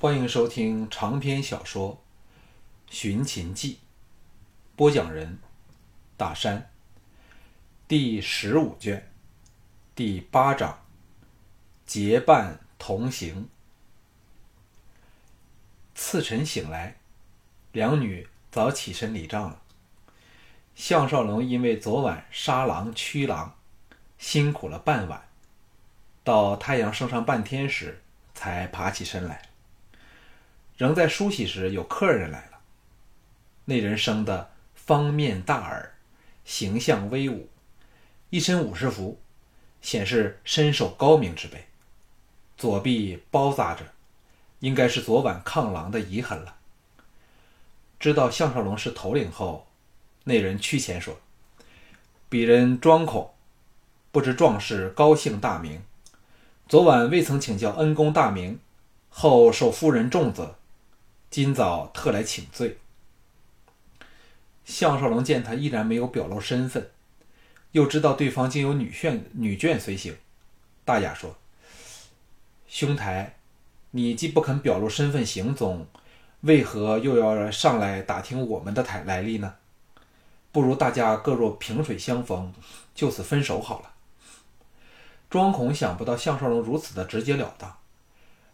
欢迎收听长篇小说《寻秦记》，播讲人：大山。第十五卷，第八章：结伴同行。次晨醒来，两女早起身理账了。项少龙因为昨晚杀狼驱狼，辛苦了半晚，到太阳升上半天时才爬起身来。仍在梳洗时，有客人来了。那人生的方面大耳，形象威武，一身武士服，显示身手高明之辈。左臂包扎着，应该是昨晚抗狼的遗痕了。知道项少龙是头领后，那人屈前说：“鄙人庄孔，不知壮士高姓大名。昨晚未曾请教恩公大名，后受夫人重责。”今早特来请罪。项少龙见他依然没有表露身份，又知道对方竟有女眷女眷随行，大雅说：“兄台，你既不肯表露身份行踪，为何又要上来打听我们的来来历呢？不如大家各若萍水相逢，就此分手好了。”庄孔想不到项少龙如此的直截了当，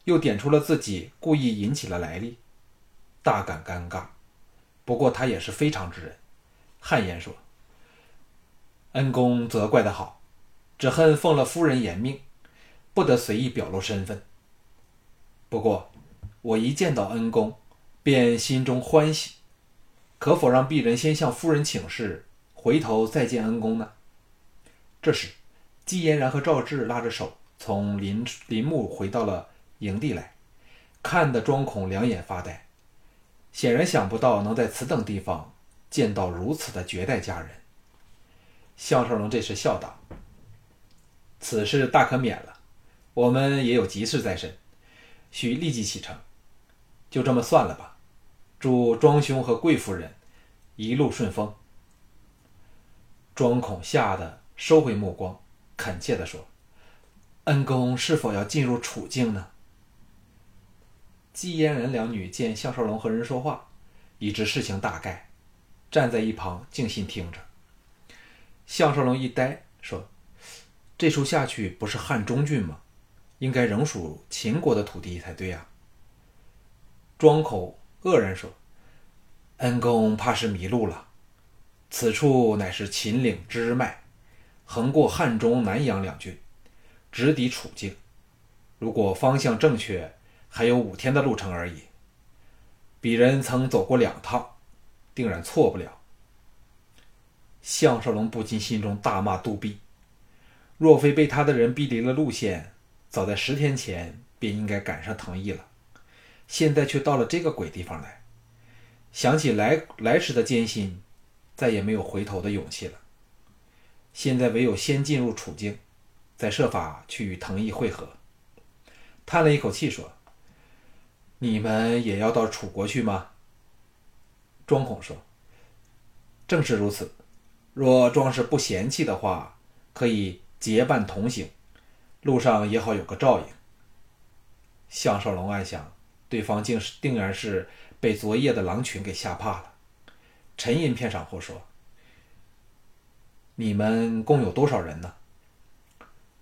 又点出了自己故意引起了来历。大感尴尬，不过他也是非常之人，汗颜说：“恩公责怪的好，只恨奉了夫人严命，不得随意表露身份。不过我一见到恩公，便心中欢喜，可否让鄙人先向夫人请示，回头再见恩公呢？”这时，季嫣然和赵志拉着手从林林木回到了营地来，看得庄孔两眼发呆。显然想不到能在此等地方见到如此的绝代佳人。项少龙这时笑道：“此事大可免了，我们也有急事在身，需立即启程，就这么算了吧。祝庄兄和贵夫人一路顺风。”庄孔吓得收回目光，恳切地说：“恩公是否要进入处境呢？”季嫣然两女见项少龙和人说话，已知事情大概，站在一旁静心听着。项少龙一呆，说：“这处下去不是汉中郡吗？应该仍属秦国的土地才对呀。”庄口愕然说：“恩公怕是迷路了，此处乃是秦岭支脉，横过汉中、南阳两郡，直抵楚境。如果方向正确。”还有五天的路程而已。鄙人曾走过两趟，定然错不了。项少龙不禁心中大骂杜弼：若非被他的人逼离了路线，早在十天前便应该赶上藤毅了。现在却到了这个鬼地方来，想起来来时的艰辛，再也没有回头的勇气了。现在唯有先进入楚境，再设法去与藤毅会合。叹了一口气说。你们也要到楚国去吗？庄孔说：“正是如此。若庄氏不嫌弃的话，可以结伴同行，路上也好有个照应。”项少龙暗想，对方竟是定然是被昨夜的狼群给吓怕了。沉吟片场后说：“你们共有多少人呢？”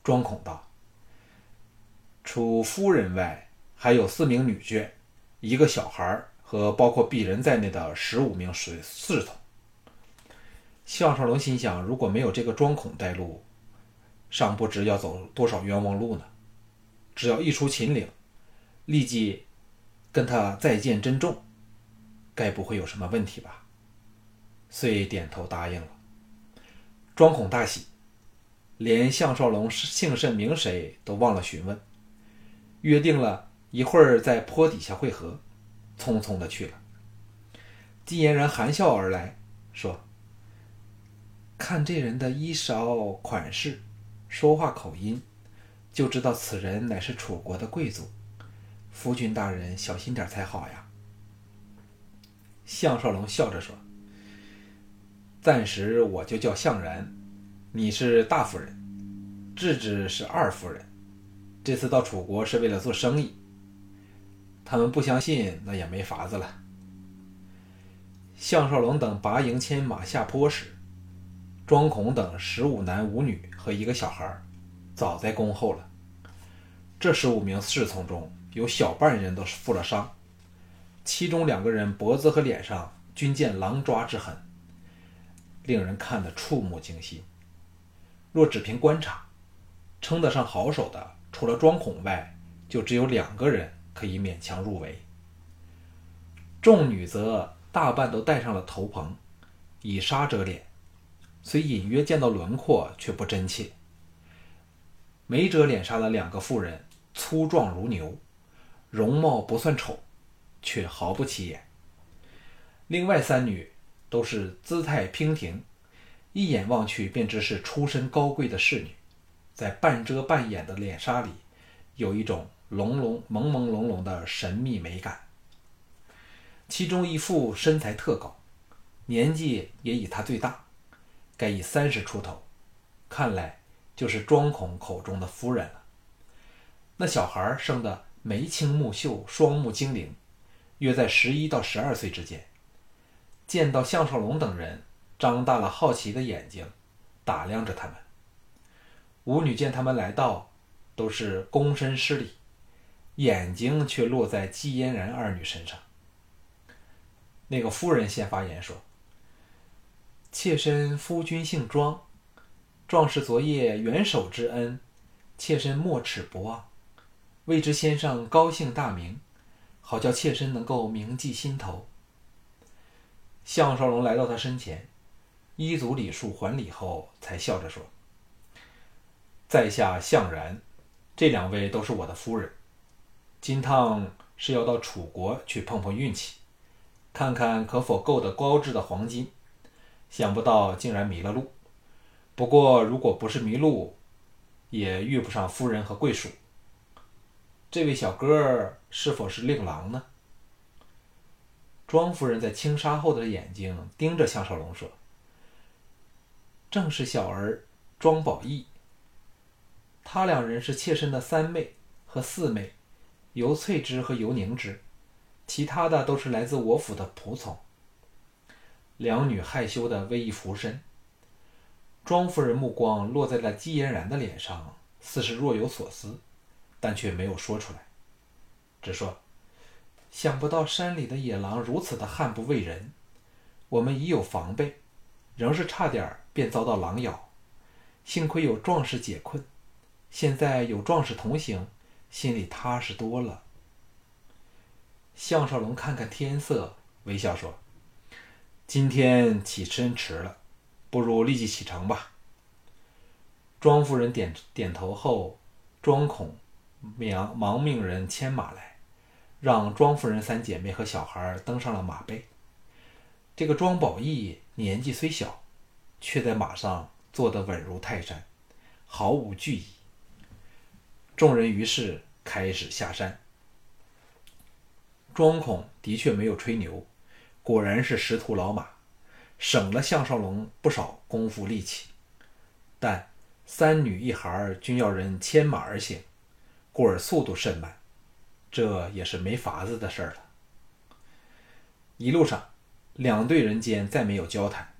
庄孔道：“除夫人外。”还有四名女眷，一个小孩和包括鄙人在内的十五名侍侍从。项少龙心想：如果没有这个庄孔带路，尚不知要走多少冤枉路呢。只要一出秦岭，立即跟他再见珍重，该不会有什么问题吧？遂点头答应了。庄孔大喜，连项少龙姓甚名谁都忘了询问，约定了。一会儿在坡底下会合，匆匆的去了。季嫣然含笑而来，说：“看这人的衣裳款式，说话口音，就知道此人乃是楚国的贵族。夫君大人小心点才好呀。”项少龙笑着说：“暂时我就叫项然，你是大夫人，智智是二夫人。这次到楚国是为了做生意。”他们不相信，那也没法子了。项少龙等拔营牵马下坡时，庄孔等十五男五女和一个小孩，早在恭候了。这十五名侍从中有小半人都是负了伤，其中两个人脖子和脸上均见狼抓之痕，令人看得触目惊心。若只凭观察，称得上好手的，除了庄孔外，就只有两个人可以勉强入围。众女则大半都戴上了头棚，以纱遮脸，虽隐约见到轮廓，却不真切。没遮脸纱的两个妇人。粗壮如牛，容貌不算丑，却毫不起眼。另外三女都是姿态娉婷，一眼望去便知是出身高贵的侍女，在半遮半掩的脸纱里，有一种朦胧朦朦胧胧的神秘美感。其中一副身材特高，年纪也以她最大，该以三十出头，看来就是庄孔口中的夫人了。那小孩生的眉清目秀，双目精灵，约在十一到十二岁之间。见到项少龙等人，张大了好奇的眼睛，打量着他们。舞女见他们来到，都是躬身施礼，眼睛却落在季嫣然二女身上。那个夫人先发言说：“妾身夫君姓庄，壮士昨夜援手之恩，妾身没齿不忘。”未知先生高姓大名，好叫妾身能够铭记心头。项少龙来到他身前，依足礼数还礼后，才笑着说：“在下项然，这两位都是我的夫人。金烫是要到楚国去碰碰运气，看看可否购得高质的黄金。想不到竟然迷了路。不过如果不是迷路，也遇不上夫人和贵属。”这位小哥是否是令郎呢？庄夫人在轻纱后的眼睛盯着项少龙说：“正是小儿庄宝义。他两人是妾身的三妹和四妹，尤翠之和尤凝之，其他的都是来自我府的仆从。”两女害羞的微一俯身。庄夫人目光落在了姬嫣然的脸上，似是若有所思。但却没有说出来，只说：“想不到山里的野狼如此的悍不畏人，我们已有防备，仍是差点便遭到狼咬，幸亏有壮士解困，现在有壮士同行，心里踏实多了。”项少龙看看天色，微笑说：“今天起身迟了，不如立即启程吧。”庄夫人点点头后，庄孔。忙忙命人牵马来，让庄夫人三姐妹和小孩登上了马背。这个庄宝义年纪虽小，却在马上坐得稳如泰山，毫无惧意。众人于是开始下山。庄孔的确没有吹牛，果然是识途老马，省了项少龙不少功夫力气。但三女一孩均要人牵马而行。故而速度甚慢，这也是没法子的事儿了。一路上，两队人间再没有交谈，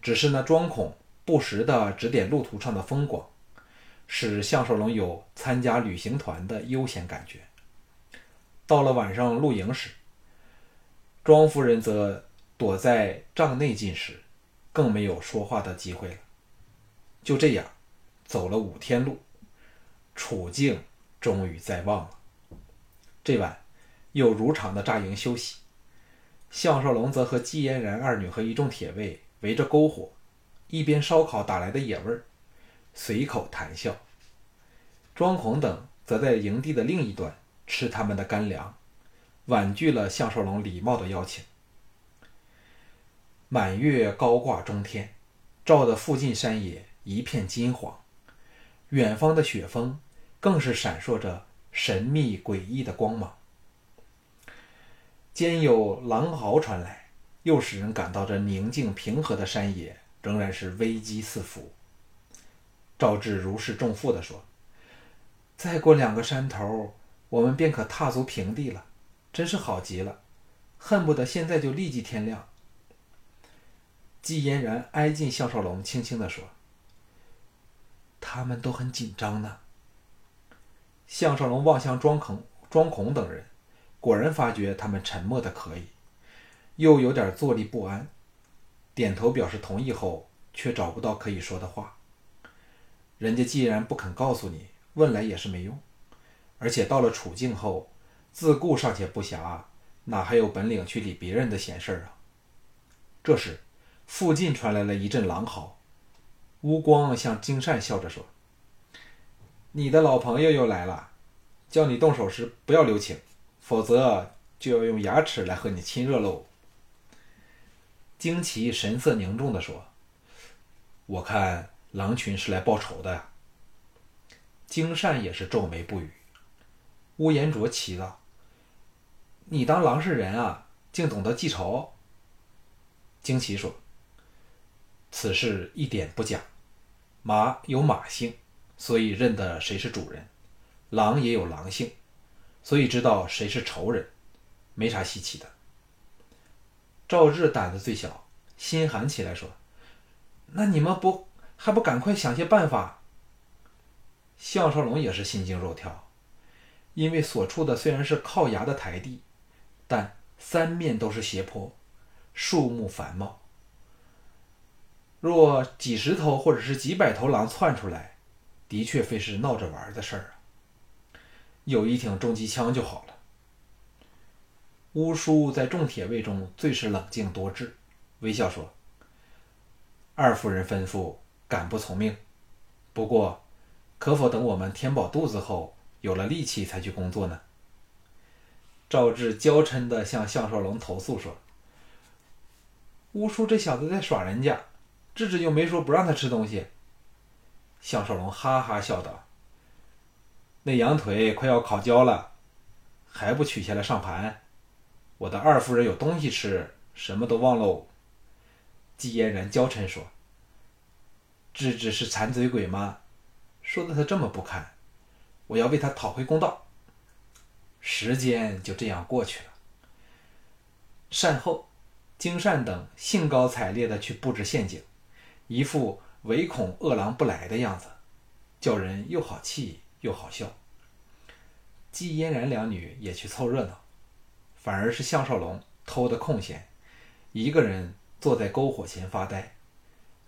只是那庄孔不时的指点路途上的风光，使项少龙有参加旅行团的悠闲感觉。到了晚上露营时，庄夫人则躲在帐内进食，更没有说话的机会了。就这样，走了五天路，处境。终于在望了。这晚又如常的扎营休息，项少龙则和季嫣然二女和一众铁卫围着篝火，一边烧烤打来的野味儿，随口谈笑。庄孔等则在营地的另一端吃他们的干粮，婉拒了项少龙礼貌的邀请。满月高挂中天，照得附近山野一片金黄，远方的雪峰。更是闪烁着神秘诡异的光芒，兼有狼嚎传来，又使人感到这宁静平和的山野仍然是危机四伏。赵志如释重负地说：“再过两个山头，我们便可踏足平地了。真是好极了，恨不得现在就立即天亮。季嫣然挨近项少龙，轻轻地说：“他们都很紧张呢。”项少龙望向庄孔、庄孔等人，果然发觉他们沉默的可以，又有点坐立不安，点头表示同意后，却找不到可以说的话。人家既然不肯告诉你，问来也是没用，而且到了处境后，自顾尚且不暇，哪还有本领去理别人的闲事啊？这时，附近传来了一阵狼嚎，乌光向金善笑着说。你的老朋友又来了，叫你动手时不要留情，否则就要用牙齿来和你亲热喽。惊奇神色凝重地说：“我看狼群是来报仇的呀。”金善也是皱眉不语。乌延灼奇道：“你当狼是人啊，竟懂得记仇？”惊奇说：“此事一点不假，马有马性。”所以认得谁是主人，狼也有狼性，所以知道谁是仇人，没啥稀奇的。赵志胆子最小，心寒起来说：“那你们不还不赶快想些办法？”项少龙也是心惊肉跳，因为所处的虽然是靠崖的台地，但三面都是斜坡，树木繁茂，若几十头或者是几百头狼窜出来。的确非是闹着玩的事儿啊！有一挺重机枪就好了。乌叔在众铁卫中最是冷静多智，微笑说：“二夫人吩咐，敢不从命？不过，可否等我们填饱肚子后，有了力气才去工作呢？”赵志娇嗔地向项少龙投诉说：“乌叔这小子在耍人家，智智又没说不让他吃东西。”项少龙哈哈笑道：“那羊腿快要烤焦了，还不取下来上盘？我的二夫人有东西吃，什么都忘喽。”季嫣然娇嗔说：“芝芝是馋嘴鬼吗？说的他这么不堪，我要为他讨回公道。”时间就这样过去了。善后，金善等兴高采烈的去布置陷阱，一副。唯恐恶狼不来的样子，叫人又好气又好笑。季嫣然两女也去凑热闹，反而是项少龙偷的空闲，一个人坐在篝火前发呆，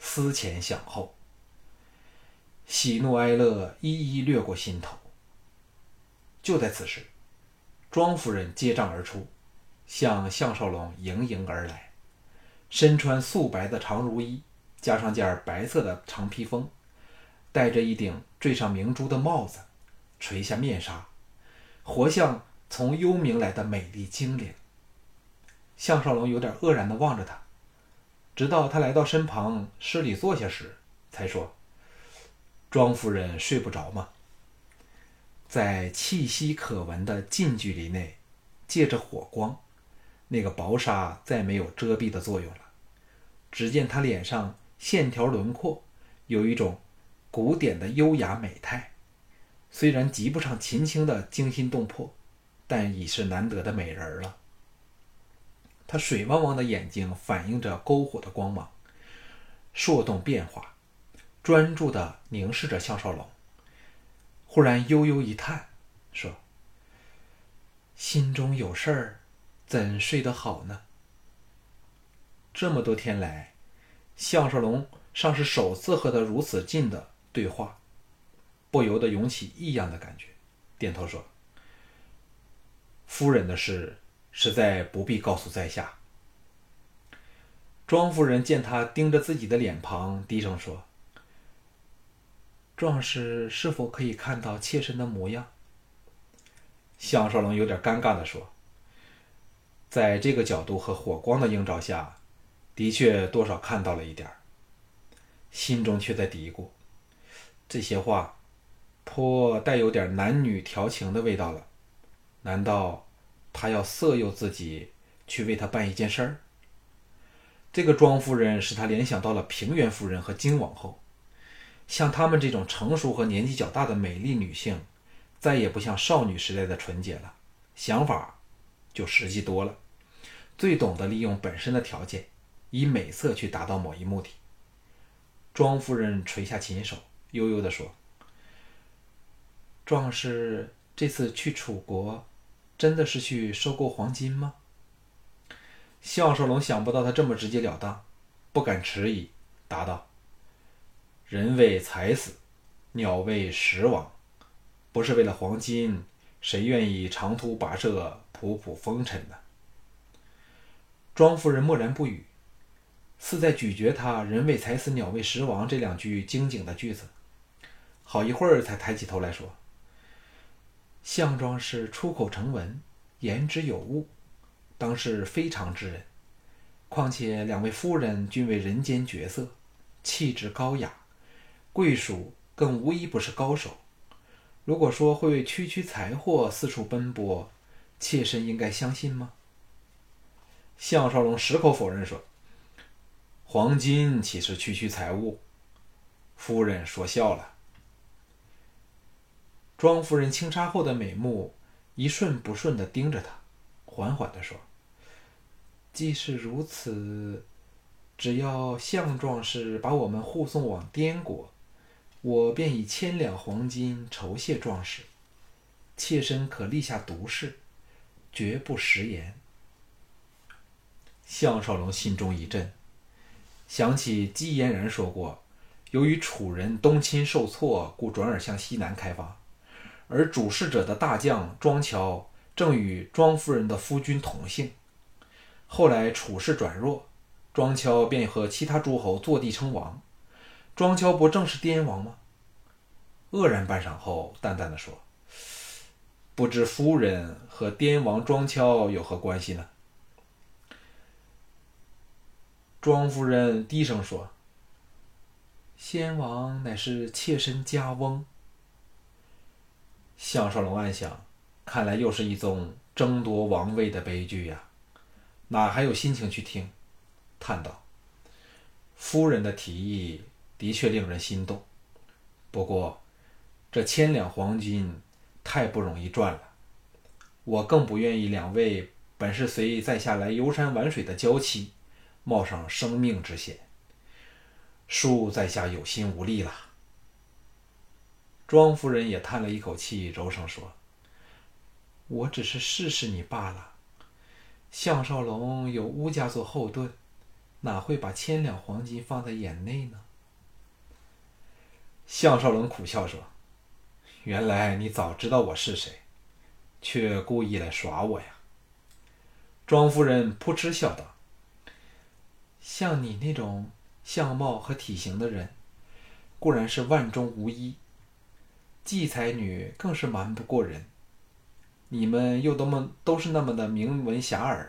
思前想后，喜怒哀乐一一掠过心头。就在此时，庄夫人接帐而出，向项少龙迎迎而来，身穿素白的长襦衣。加上件白色的长披风，戴着一顶缀上明珠的帽子，垂下面纱，活像从幽冥来的美丽精灵。项少龙有点愕然地望着他，直到他来到身旁施礼坐下时，才说：“庄夫人睡不着吗？”在气息可闻的近距离内，借着火光，那个薄纱再没有遮蔽的作用了。只见他脸上。线条轮廓有一种古典的优雅美态，虽然及不上秦青的惊心动魄，但已是难得的美人了。她水汪汪的眼睛反映着篝火的光芒，烁动变化，专注的凝视着项少龙。忽然悠悠一叹，说：“心中有事儿，怎睡得好呢？这么多天来。”项少龙尚是首次和他如此近的对话，不由得涌起异样的感觉，点头说：“夫人的事，实在不必告诉在下。”庄夫人见他盯着自己的脸庞，低声说：“壮士是否可以看到妾身的模样？”项少龙有点尴尬的说：“在这个角度和火光的映照下。”的确，多少看到了一点，心中却在嘀咕：这些话颇带有点男女调情的味道了。难道他要色诱自己去为他办一件事儿？这个庄夫人使他联想到了平原夫人和金王后，像她们这种成熟和年纪较大的美丽女性，再也不像少女时代的纯洁了，想法就实际多了，最懂得利用本身的条件，以美色去达到某一目的。庄夫人垂下琴手，悠悠地说：“壮士这次去楚国，真的是去收购黄金吗？”项少龙想不到他这么直截了当，不敢迟疑，答道：“人为财死，鸟为食亡，不是为了黄金，谁愿意长途跋涉，仆仆风尘呢？”庄夫人默然不语，似在咀嚼他“人为财死，鸟为食亡”这两句精警的句子。好一会儿，才抬起头来说：“项庄是出口成文，言之有物。”当是非常之人，况且两位夫人均为人间绝色，气质高雅，贵属更无一不是高手。如果说会为区区财货四处奔波，妾身应该相信吗？项少龙矢口否认说：“黄金岂是区区财物？”夫人说笑了。庄夫人轻纱后的美目一瞬不瞬地盯着他，缓缓地说。既是如此，只要项壮士把我们护送往滇国，我便以千两黄金酬谢壮士。妾身可立下毒誓，绝不食言。项少龙心中一震，想起姬嫣然说过，由于楚人东侵受挫，故转而向西南开发，而主事者的大将庄乔正与庄夫人的夫君同姓。后来楚势转弱，庄乔便和其他诸侯坐地称王。庄乔不正是滇王吗？愕然半晌后，淡淡的说：“不知夫人和滇王庄乔有何关系呢？”庄夫人低声说：“先王乃是妾身家翁。”项少龙暗想：看来又是一宗争夺王位的悲剧呀。哪还有心情去听？叹道：“夫人的提议的确令人心动，不过这千两黄金太不容易赚了。我更不愿意两位本是随意在下来游山玩水的娇妻，冒上生命之险。恕在下有心无力了。”庄夫人也叹了一口气，柔声说：“我只是试试你罢了。”项少龙有乌家做后盾，哪会把千两黄金放在眼内呢？项少龙苦笑说：“原来你早知道我是谁，却故意来耍我呀！”庄夫人扑哧笑道：“像你那种相貌和体型的人，固然是万中无一，季才女更是瞒不过人。”你们又多么都是那么的名闻遐迩，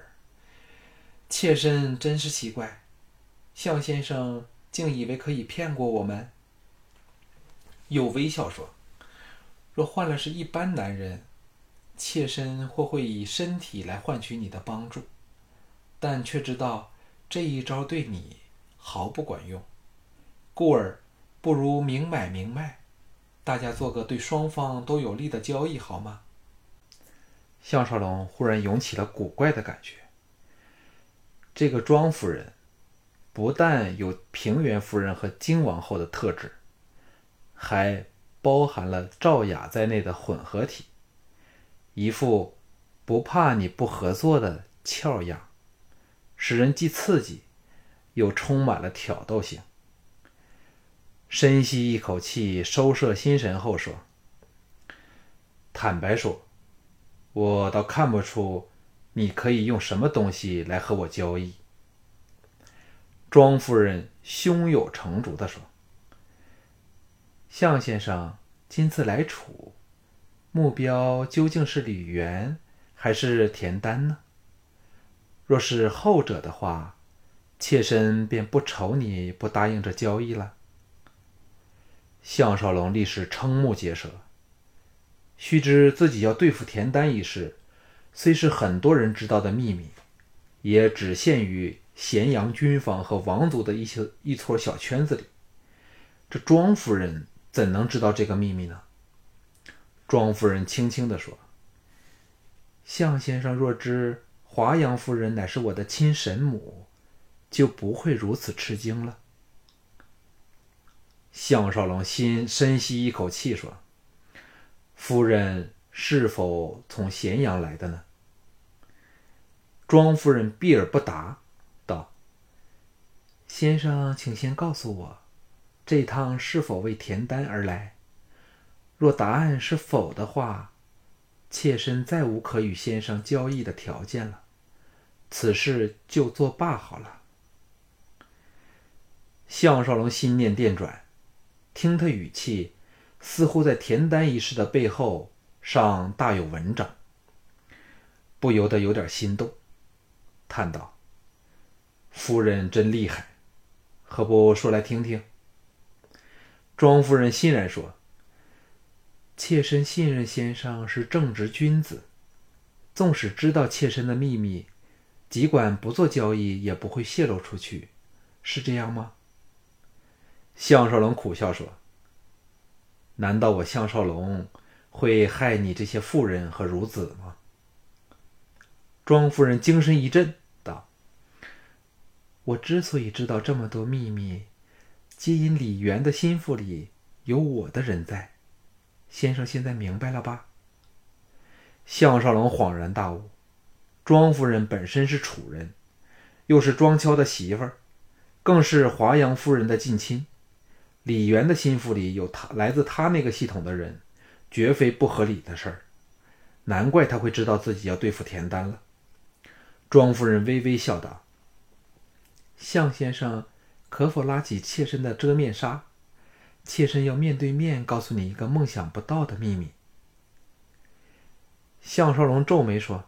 妾身真是奇怪，向先生竟以为可以骗过我们。又微笑说：“若换了是一般男人，妾身或会以身体来换取你的帮助，但却知道这一招对你毫不管用，故而不如明买明卖，大家做个对双方都有利的交易，好吗？”项少龙忽然涌起了古怪的感觉。这个庄夫人，不但有平原夫人和金王后的特质，还包含了赵雅在内的混合体，一副不怕你不合作的俏样，使人既刺激，又充满了挑逗性。深吸一口气，收摄心神后说：“坦白说。”我倒看不出，你可以用什么东西来和我交易。”庄夫人胸有成竹地说。“向先生今次来楚，目标究竟是吕元还是田丹呢？若是后者的话，妾身便不愁你不答应这交易了。”项少龙立时瞠目结舌。须知自己要对付田丹一事，虽是很多人知道的秘密，也只限于咸阳军方和王族的一些一撮小圈子里。这庄夫人怎能知道这个秘密呢？庄夫人轻轻地说：“向先生若知华阳夫人乃是我的亲神母，就不会如此吃惊了。”项少龙心深吸一口气说：“夫人是否从咸阳来的呢？”庄夫人避而不答，道：“先生，请先告诉我，这趟是否为田丹而来？若答案是否的话，妾身再无可与先生交易的条件了，此事就作罢好了。”项少龙心念电转。听他语气，似乎在田丹一事的背后上大有文章，不由得有点心动，叹道：“夫人真厉害，何不说来听听？”庄夫人欣然说：“妾身信任先生是正直君子，纵使知道妾身的秘密，尽管不做交易，也不会泄露出去，是这样吗？”项少龙苦笑说：“难道我项少龙会害你这些妇人和孺子吗？”庄夫人精神一振，道：“我之所以知道这么多秘密，皆因李渊的心腹里有我的人在。先生现在明白了吧？”项少龙恍然大悟：庄夫人本身是楚人，又是庄敲的媳妇儿，更是华阳夫人的近亲。李渊的心腹里有他来自他那个系统的人，绝非不合理的事儿。难怪他会知道自己要对付田丹了。庄夫人微微笑道：“向先生，可否拉起妾身的遮面纱？妾身要面对面告诉你一个梦想不到的秘密。”项少龙皱眉说：“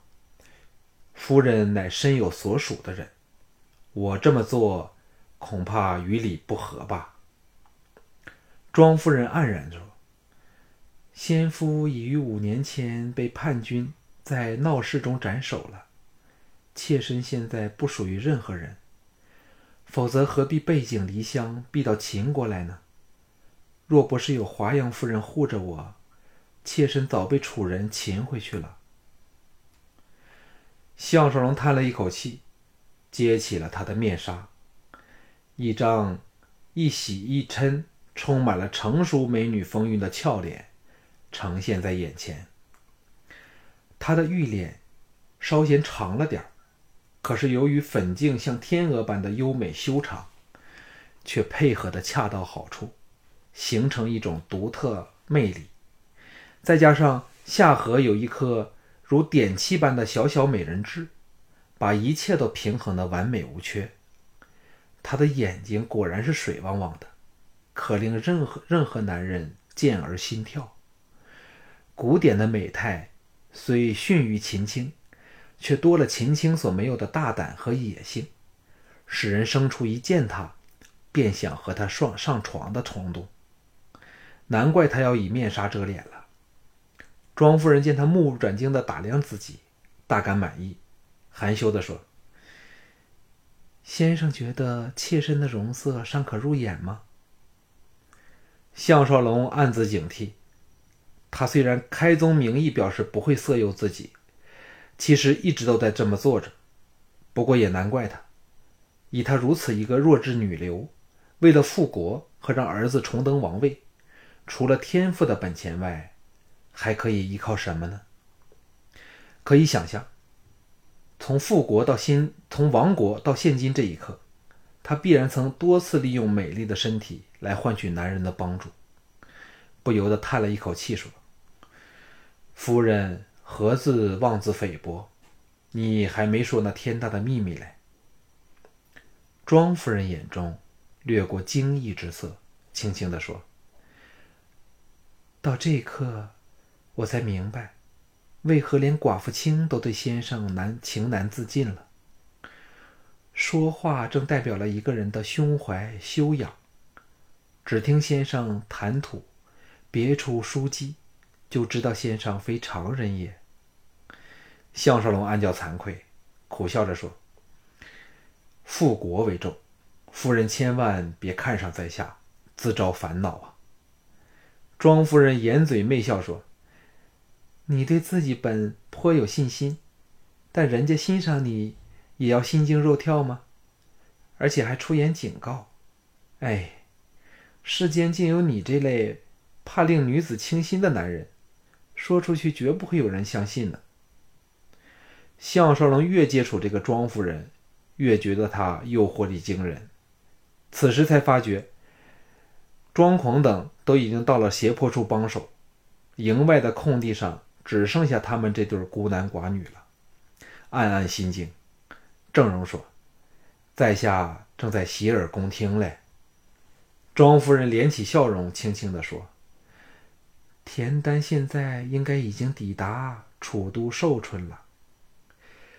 夫人乃身有所属的人，我这么做恐怕与理不合吧？”庄夫人黯然说：“先夫已于五年前被叛军在闹市中斩首了，妾身现在不属于任何人，否则何必背井离乡，避到秦国来呢？若不是有华阳夫人护着我，妾身早被楚人擒回去了。”项少龙叹了一口气，揭起了他的面纱，一张一喜一嗔。充满了成熟美女风韵的俏脸呈现在眼前。她的玉脸稍显长了点儿，可是由于粉颈像天鹅般的优美修长，却配合的恰到好处，形成一种独特魅力。再加上下颌有一颗如点漆般的小小美人痣，把一切都平衡的完美无缺。她的眼睛果然是水汪汪的。可令任何任何男人见而心跳。古典的美态虽逊于秦青，却多了秦青所没有的大胆和野性，使人生出一见他便想和他上上床的冲动。难怪他要以面纱遮脸了。庄夫人见他目不转睛的打量自己，大感满意，含羞地说：“先生觉得妾身的容色尚可入眼吗？”项少龙暗自警惕，他虽然开宗明义表示不会色诱自己，其实一直都在这么做着。不过也难怪他，以他如此一个弱智女流，为了复国和让儿子重登王位，除了天赋的本钱外，还可以依靠什么呢？可以想象，从复国到现，从亡国到现今这一刻。他必然曾多次利用美丽的身体来换取男人的帮助，不由得叹了一口气说：“夫人何自妄自菲薄？你还没说那天大的秘密嘞。”庄夫人眼中掠过惊异之色，轻轻地说：“到这一刻，我才明白，为何连寡妇卿都对先生难情难自禁了。”说话正代表了一个人的胸怀修养。只听先生谈吐，别出书籍，就知道先生非常人也。项少龙暗叫惭愧，苦笑着说：“复国为重，夫人千万别看上在下，自招烦恼啊。”庄夫人掩嘴媚笑说：“你对自己本颇有信心，但人家欣赏你，也要心惊肉跳吗？而且还出言警告。哎，世间竟有你这类怕令女子倾心的男人，说出去绝不会有人相信的。项少龙越接触这个庄夫人，越觉得她诱惑力惊人。此时才发觉，庄狂等都已经到了斜坡处帮手，营外的空地上只剩下他们这对孤男寡女了，暗暗心惊。郑荣说：“在下正在洗耳恭听嘞。”庄夫人敛起笑容，轻轻地说：“田丹现在应该已经抵达楚都寿春了。”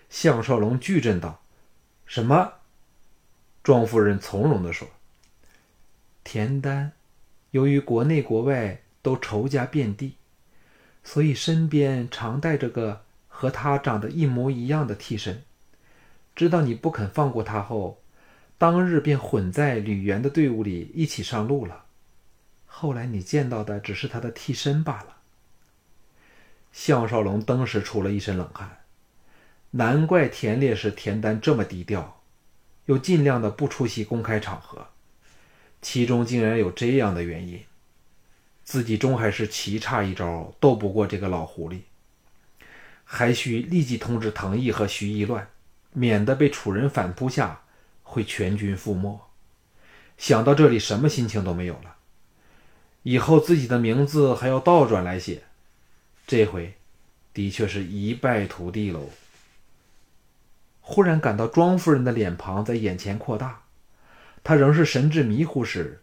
项少龙巨震道：“什么？”庄夫人从容地说：“田丹，由于国内国外都仇家遍地，所以身边常带着个和他长得一模一样的替身。知道你不肯放过他后。”当日便混在吕元的队伍里一起上路了。后来你见到的只是他的替身罢了。项少龙登时出了一身冷汗，难怪田烈士田丹这么低调，又尽量的不出席公开场合，其中竟然有这样的原因。自己终还是棋差一招，斗不过这个老狐狸，还需立即通知藤毅和徐一乱，免得被楚人反扑下。会全军覆没。想到这里，什么心情都没有了。以后自己的名字还要倒转来写，这回的确是一败涂地喽。忽然感到庄夫人的脸庞在眼前扩大，她仍是神志迷糊时，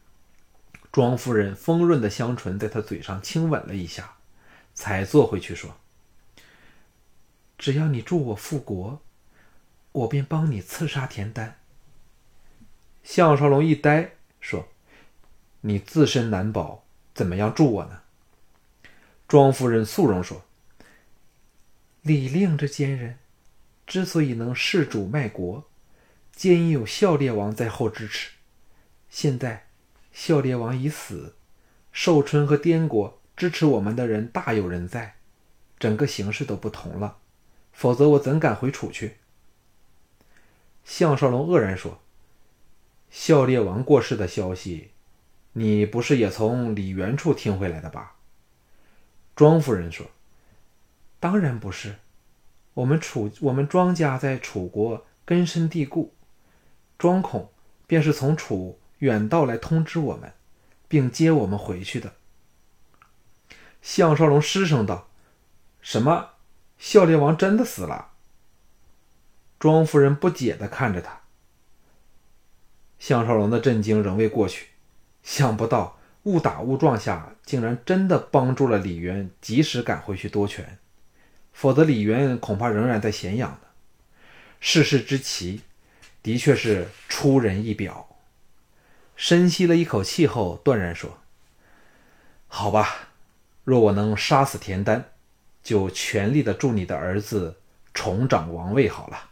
庄夫人丰润的香唇在她嘴上轻吻了一下，才坐回去说：“只要你助我复国，我便帮你刺杀田丹。”项少龙一呆，说：“你自身难保，怎么样助我呢？”庄夫人肃容说：“李令这奸人，之所以能弑主卖国，皆因有孝烈王在后支持。现在孝烈王已死，寿春和滇国支持我们的人大有人在，整个形势都不同了。否则我怎敢回楚去？”项少龙愕然说。孝烈王过世的消息，你不是也从李元处听回来的吧？庄夫人说：“当然不是，我们楚我们庄家在楚国根深蒂固，庄孔便是从楚远道来通知我们，并接我们回去的。”项少龙失声道：“什么？孝烈王真的死了？”庄夫人不解的看着他。项少龙的震惊仍未过去，想不到误打误撞下，竟然真的帮助了李渊及时赶回去夺权，否则李渊恐怕仍然在咸阳呢。世事之奇，的确是出人意表。深吸了一口气后，断然说：“好吧，若我能杀死田丹，就全力的助你的儿子重掌王位好了。”